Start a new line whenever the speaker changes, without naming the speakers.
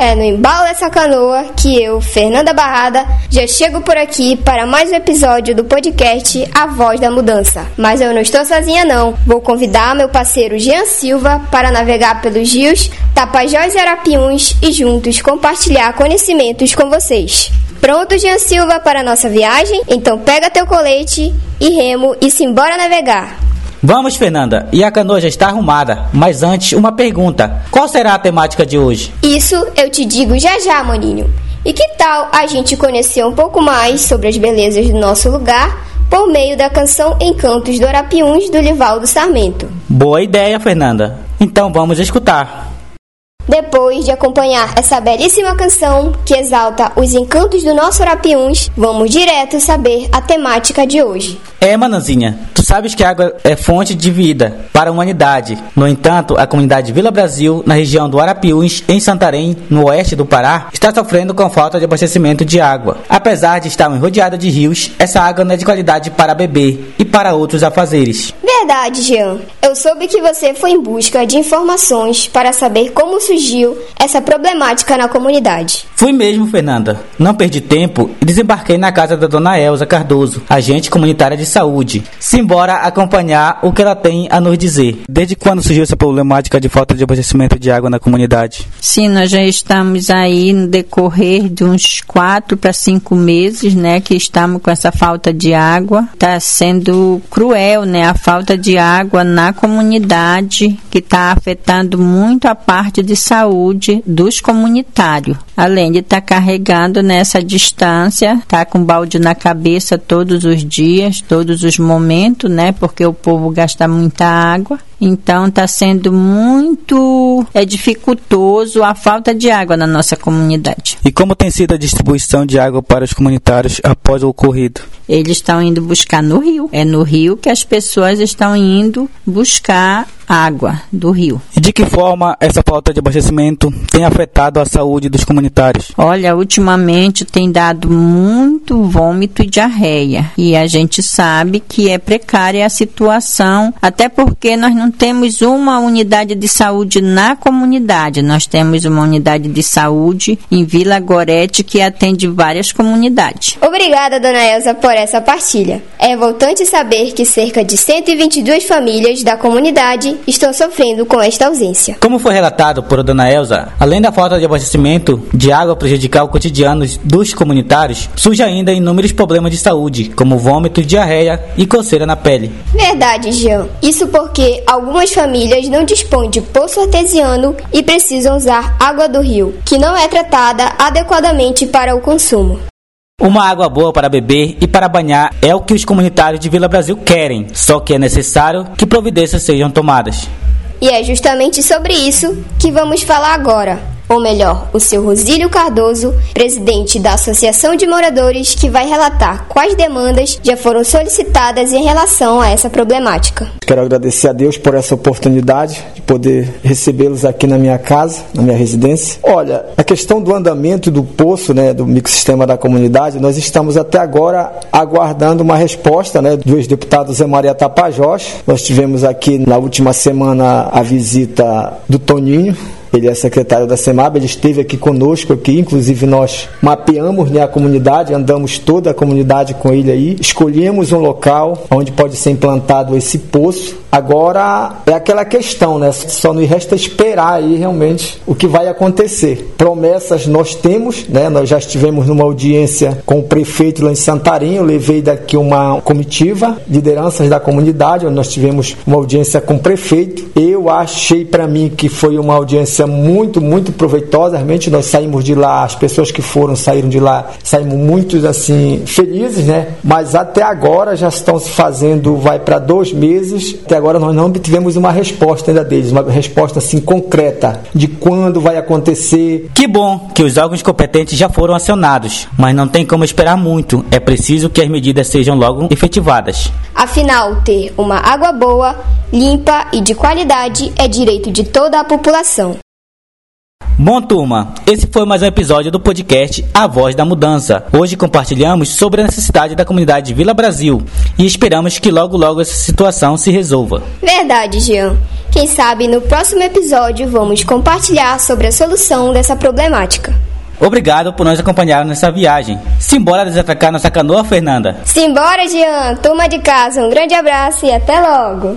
É no embalo dessa canoa que eu, Fernanda Barrada, já chego por aqui para mais um episódio do podcast A Voz da Mudança. Mas eu não estou sozinha não. Vou convidar meu parceiro Jean Silva para navegar pelos rios Tapajós e Arapiuns e juntos compartilhar conhecimentos com vocês. Pronto, Jean Silva, para nossa viagem? Então pega teu colete e remo e se embora navegar.
Vamos, Fernanda. E a canoa já está arrumada. Mas antes, uma pergunta: qual será a temática de hoje?
Isso eu te digo já já, maninho. E que tal a gente conhecer um pouco mais sobre as belezas do nosso lugar por meio da canção Encantos do Arapiuns do Livaldo Sarmento?
Boa ideia, Fernanda. Então vamos escutar.
Depois de acompanhar essa belíssima canção que exalta os encantos do nosso Arapiuns, vamos direto saber a temática de hoje.
É, Mananzinha, tu sabes que a água é fonte de vida para a humanidade. No entanto, a comunidade Vila Brasil, na região do Arapiuns, em Santarém, no oeste do Pará, está sofrendo com falta de abastecimento de água. Apesar de estar rodeada de rios, essa água não é de qualidade para beber e para outros afazeres.
Verdade, Jean. Eu soube que você foi em busca de informações para saber como surgiu essa problemática na comunidade.
Fui mesmo, Fernanda. Não perdi tempo e desembarquei na casa da dona Elza Cardoso, agente comunitária de saúde. Simbora acompanhar o que ela tem a nos dizer. Desde quando surgiu essa problemática de falta de abastecimento de água na comunidade?
Sim, nós já estamos aí no decorrer de uns quatro para cinco meses, né, que estamos com essa falta de água. Está sendo cruel, né, a falta de água na comunidade, que está afetando muito a parte de saúde dos comunitários. Além de estar tá carregando nessa distância, tá com balde na cabeça todos os dias, todos os momentos, né? Porque o povo gasta muita água. Então está sendo muito é dificultoso a falta de água na nossa comunidade.
E como tem sido a distribuição de água para os comunitários após o ocorrido?
Eles estão indo buscar no rio. É no rio que as pessoas estão indo buscar água do rio.
E de que forma essa falta de abastecimento tem afetado a saúde dos comunitários?
Olha, ultimamente tem dado muito vômito e diarreia. E a gente sabe que é precária a situação, até porque nós não temos uma unidade de saúde na comunidade. Nós temos uma unidade de saúde em Vila Gorete que atende várias comunidades.
Obrigada, dona Elza, por essa partilha. É voltante saber que cerca de 122 famílias da comunidade estão sofrendo com esta ausência.
Como foi relatado por dona Elza, além da falta de abastecimento de água prejudicar o cotidiano dos comunitários, surge ainda inúmeros problemas de saúde, como vômito, diarreia e coceira na pele.
Verdade, Jean. Isso porque algumas famílias não dispõem de poço artesiano e precisam usar água do rio, que não é tratada adequadamente para o consumo.
Uma água boa para beber e para banhar é o que os comunitários de Vila Brasil querem, só que é necessário que providências sejam tomadas.
E é justamente sobre isso que vamos falar agora ou melhor, o seu Rosílio Cardoso, presidente da Associação de Moradores, que vai relatar quais demandas já foram solicitadas em relação a essa problemática.
Quero agradecer a Deus por essa oportunidade de poder recebê-los aqui na minha casa, na minha residência. Olha, a questão do andamento do poço, né, do microsistema da comunidade, nós estamos até agora aguardando uma resposta, né, do ex-deputado Zé Maria Tapajós. Nós tivemos aqui na última semana a visita do Toninho, ele é secretário da SEMAB, ele esteve aqui conosco aqui, inclusive nós mapeamos né, a comunidade, andamos toda a comunidade com ele aí, escolhemos um local onde pode ser implantado esse poço. Agora é aquela questão, né? Só nos resta esperar aí realmente o que vai acontecer. Promessas nós temos, né? Nós já estivemos numa audiência com o prefeito lá em Santarém, eu levei daqui uma comitiva, lideranças da comunidade, onde nós tivemos uma audiência com o prefeito. Eu achei para mim que foi uma audiência experiência muito, muito proveitosa. Realmente nós saímos de lá, as pessoas que foram saíram de lá, saímos muito assim felizes, né? Mas até agora já estão se fazendo, vai para dois meses. Até agora nós não tivemos uma resposta ainda deles, uma resposta assim concreta de quando vai acontecer.
Que bom que os órgãos competentes já foram acionados, mas não tem como esperar muito. É preciso que as medidas sejam logo efetivadas.
Afinal, ter uma água boa, limpa e de qualidade é direito de toda a população.
Bom, turma, esse foi mais um episódio do podcast A Voz da Mudança. Hoje compartilhamos sobre a necessidade da comunidade Vila Brasil e esperamos que logo logo essa situação se resolva.
Verdade, Jean. Quem sabe no próximo episódio vamos compartilhar sobre a solução dessa problemática.
Obrigado por nos acompanhar nessa viagem. Simbora desatracar nossa canoa, Fernanda.
Simbora, Jean. Turma de casa, um grande abraço e até logo.